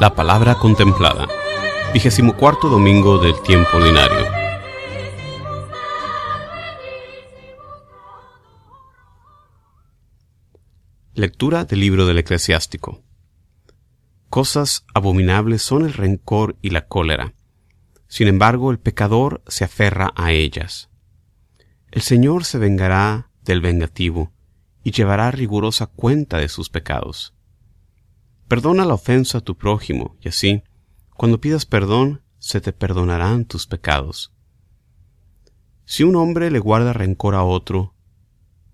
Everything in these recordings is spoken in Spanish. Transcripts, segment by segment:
La palabra contemplada. Vigésimo cuarto domingo del tiempo ordinario. Lectura del libro del eclesiástico. Cosas abominables son el rencor y la cólera. Sin embargo, el pecador se aferra a ellas. El Señor se vengará del vengativo y llevará rigurosa cuenta de sus pecados. Perdona la ofensa a tu prójimo, y así, cuando pidas perdón, se te perdonarán tus pecados. Si un hombre le guarda rencor a otro,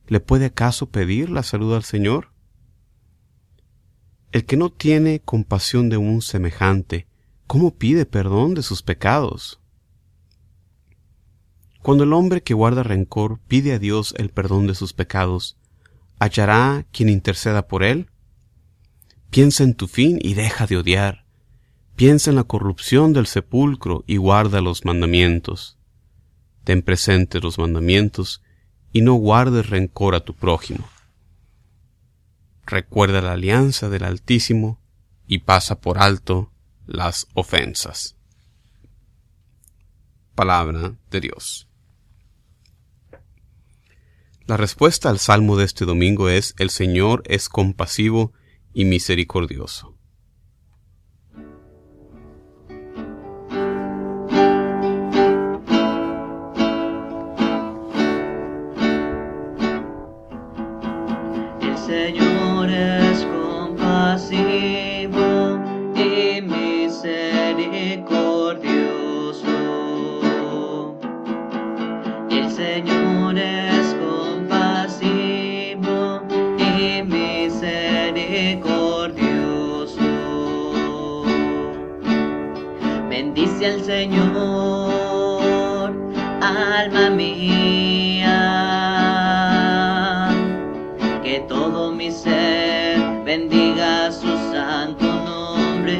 ¿le puede acaso pedir la salud al Señor? El que no tiene compasión de un semejante, ¿cómo pide perdón de sus pecados? Cuando el hombre que guarda rencor pide a Dios el perdón de sus pecados, ¿hallará quien interceda por él? Piensa en tu fin y deja de odiar. Piensa en la corrupción del sepulcro y guarda los mandamientos. Ten presente los mandamientos y no guardes rencor a tu prójimo. Recuerda la alianza del Altísimo y pasa por alto las ofensas. Palabra de Dios. La respuesta al salmo de este domingo es El Señor es compasivo y misericordioso. Bendice al Señor, alma mía que todo mi ser bendiga su santo nombre.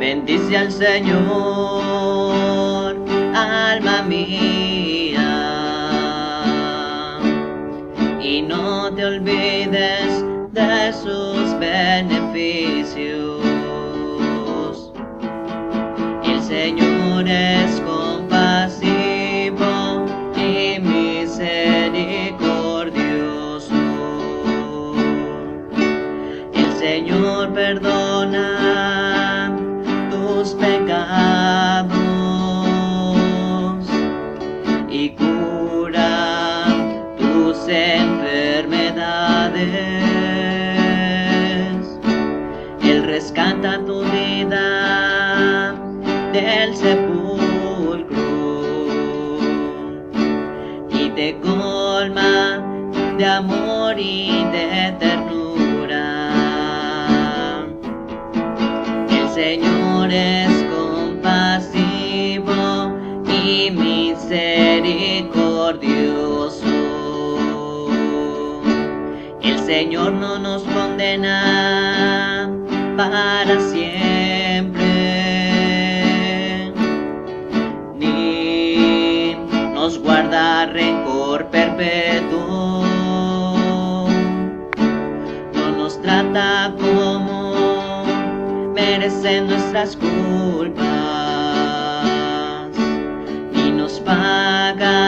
Bendice al Señor, alma mía, y no te olvides de sus beneficios. Enfermedades. Él rescata tu vida del sepulcro y te colma de amor y de ternura. El Señor es compasivo y misericordioso. El Señor no nos condena para siempre, ni nos guarda rencor perpetuo. No nos trata como merecen nuestras culpas, ni nos paga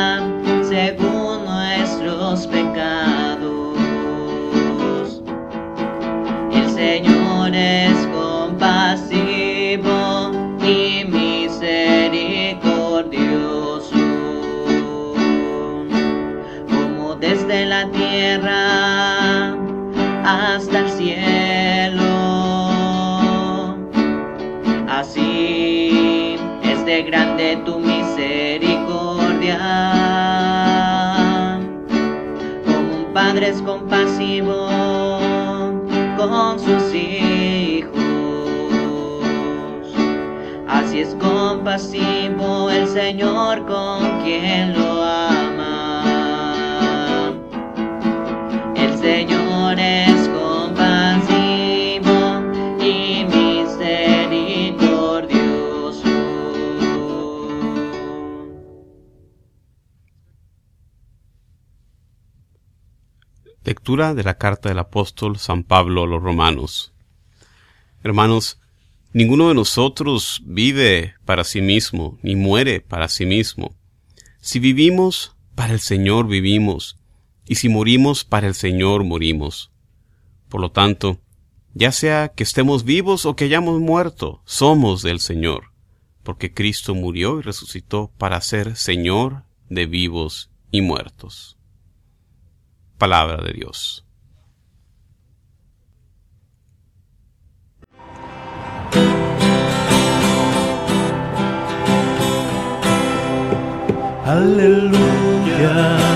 de grande tu misericordia. Como un padre es compasivo con sus hijos. Así es compasivo el Señor con quien lo ama. El Señor es De la carta del apóstol San Pablo a los romanos. Hermanos, ninguno de nosotros vive para sí mismo, ni muere para sí mismo. Si vivimos, para el Señor vivimos, y si morimos, para el Señor morimos. Por lo tanto, ya sea que estemos vivos o que hayamos muerto, somos del Señor, porque Cristo murió y resucitó para ser Señor de vivos y muertos palabra de Dios. Aleluya.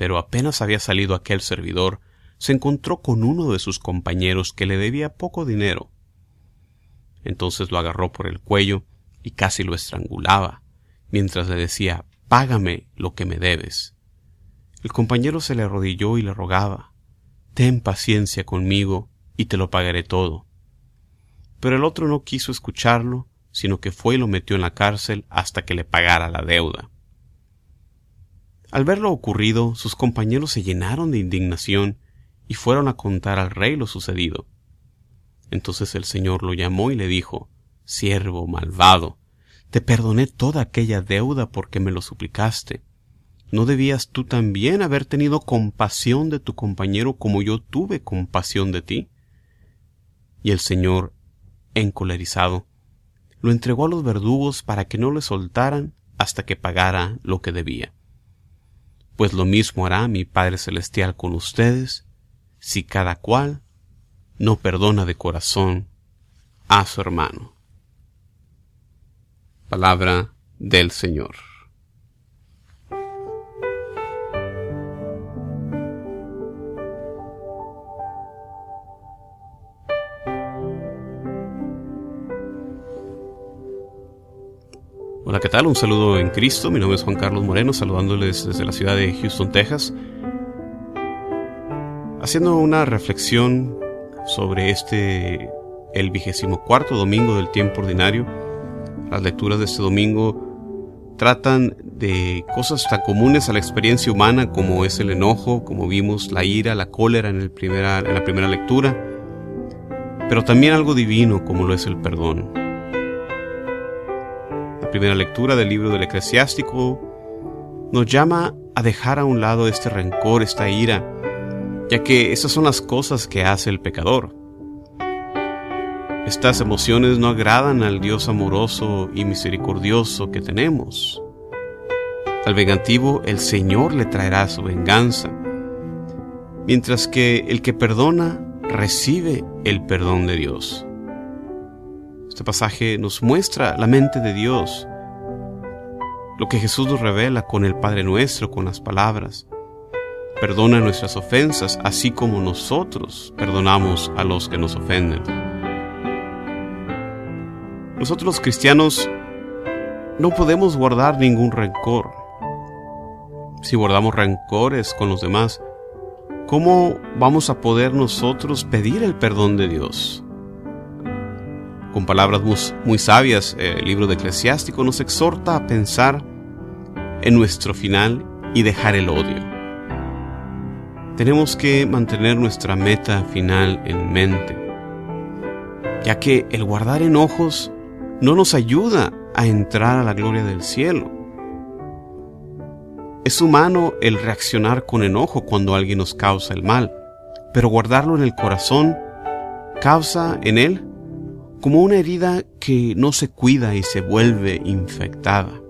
Pero apenas había salido aquel servidor, se encontró con uno de sus compañeros que le debía poco dinero. Entonces lo agarró por el cuello y casi lo estrangulaba, mientras le decía Págame lo que me debes. El compañero se le arrodilló y le rogaba Ten paciencia conmigo y te lo pagaré todo. Pero el otro no quiso escucharlo, sino que fue y lo metió en la cárcel hasta que le pagara la deuda. Al ver lo ocurrido, sus compañeros se llenaron de indignación y fueron a contar al rey lo sucedido. Entonces el Señor lo llamó y le dijo, Siervo malvado, te perdoné toda aquella deuda porque me lo suplicaste. ¿No debías tú también haber tenido compasión de tu compañero como yo tuve compasión de ti? Y el Señor, encolerizado, lo entregó a los verdugos para que no le soltaran hasta que pagara lo que debía. Pues lo mismo hará mi Padre Celestial con ustedes, si cada cual no perdona de corazón a su hermano. Palabra del Señor. Hola, ¿qué tal? Un saludo en Cristo. Mi nombre es Juan Carlos Moreno, saludándoles desde la ciudad de Houston, Texas. Haciendo una reflexión sobre este, el vigésimo cuarto domingo del tiempo ordinario. Las lecturas de este domingo tratan de cosas tan comunes a la experiencia humana como es el enojo, como vimos la ira, la cólera en, el primera, en la primera lectura, pero también algo divino como lo es el perdón primera lectura del libro del eclesiástico nos llama a dejar a un lado este rencor, esta ira, ya que esas son las cosas que hace el pecador. Estas emociones no agradan al Dios amoroso y misericordioso que tenemos. Al vengativo el Señor le traerá su venganza, mientras que el que perdona recibe el perdón de Dios. Este pasaje nos muestra la mente de Dios, lo que Jesús nos revela con el Padre nuestro, con las palabras. Perdona nuestras ofensas, así como nosotros perdonamos a los que nos ofenden. Nosotros los cristianos no podemos guardar ningún rencor. Si guardamos rencores con los demás, ¿cómo vamos a poder nosotros pedir el perdón de Dios? Con palabras muy, sabias, el libro de Eclesiástico nos exhorta a pensar en nuestro final y dejar el odio. Tenemos que mantener nuestra meta final en mente, ya que el guardar enojos no nos ayuda a entrar a la gloria del cielo. Es humano el reaccionar con enojo cuando alguien nos causa el mal, pero guardarlo en el corazón causa en él como una herida que no se cuida y se vuelve infectada.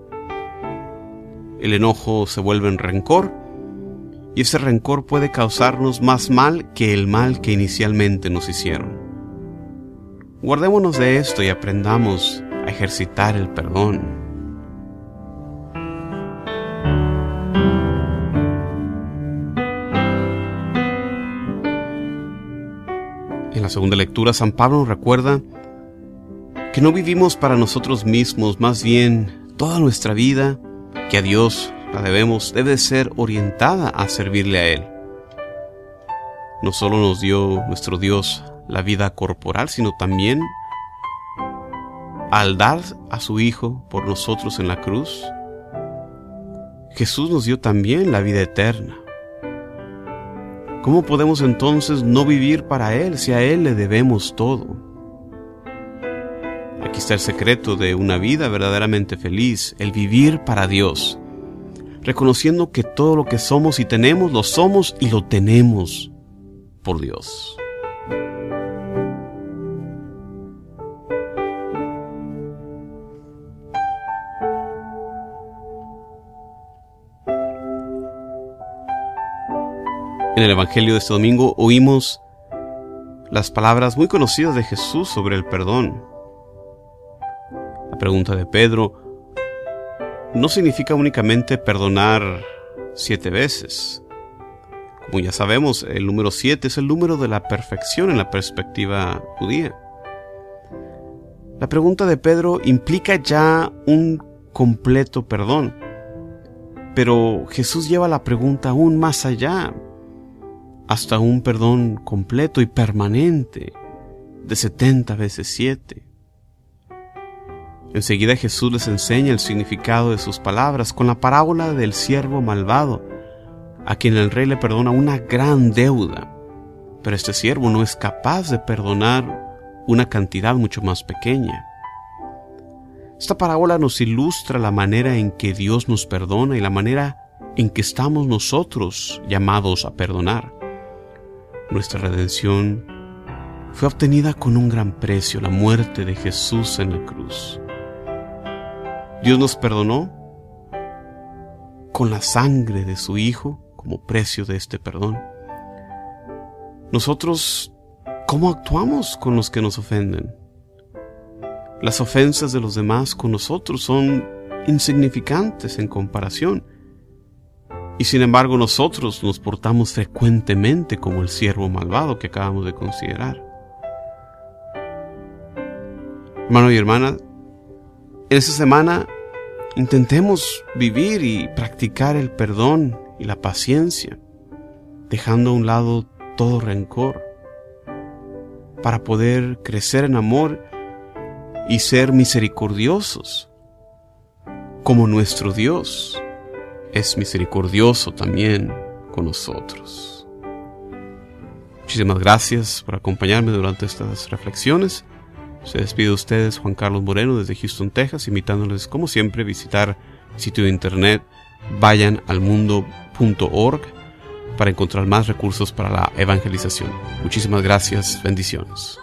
El enojo se vuelve en rencor y ese rencor puede causarnos más mal que el mal que inicialmente nos hicieron. Guardémonos de esto y aprendamos a ejercitar el perdón. En la segunda lectura, San Pablo recuerda que no vivimos para nosotros mismos, más bien toda nuestra vida, que a Dios la debemos, debe ser orientada a servirle a Él. No solo nos dio nuestro Dios la vida corporal, sino también al dar a su Hijo por nosotros en la cruz, Jesús nos dio también la vida eterna. ¿Cómo podemos entonces no vivir para Él si a Él le debemos todo? Aquí está el secreto de una vida verdaderamente feliz, el vivir para Dios, reconociendo que todo lo que somos y tenemos lo somos y lo tenemos por Dios. En el Evangelio de este domingo oímos las palabras muy conocidas de Jesús sobre el perdón. Pregunta de Pedro no significa únicamente perdonar siete veces. Como ya sabemos, el número siete es el número de la perfección en la perspectiva judía. La pregunta de Pedro implica ya un completo perdón. Pero Jesús lleva la pregunta aún más allá, hasta un perdón completo y permanente de 70 veces 7. Enseguida Jesús les enseña el significado de sus palabras con la parábola del siervo malvado, a quien el rey le perdona una gran deuda, pero este siervo no es capaz de perdonar una cantidad mucho más pequeña. Esta parábola nos ilustra la manera en que Dios nos perdona y la manera en que estamos nosotros llamados a perdonar. Nuestra redención fue obtenida con un gran precio, la muerte de Jesús en la cruz. Dios nos perdonó con la sangre de su Hijo como precio de este perdón. Nosotros, ¿cómo actuamos con los que nos ofenden? Las ofensas de los demás con nosotros son insignificantes en comparación. Y sin embargo nosotros nos portamos frecuentemente como el siervo malvado que acabamos de considerar. Hermano y hermana, esta semana intentemos vivir y practicar el perdón y la paciencia, dejando a un lado todo rencor, para poder crecer en amor y ser misericordiosos, como nuestro Dios es misericordioso también con nosotros. Muchísimas gracias por acompañarme durante estas reflexiones. Se despide de ustedes Juan Carlos Moreno desde Houston, Texas, invitándoles como siempre a visitar el sitio de internet vayanalmundo.org para encontrar más recursos para la evangelización. Muchísimas gracias, bendiciones.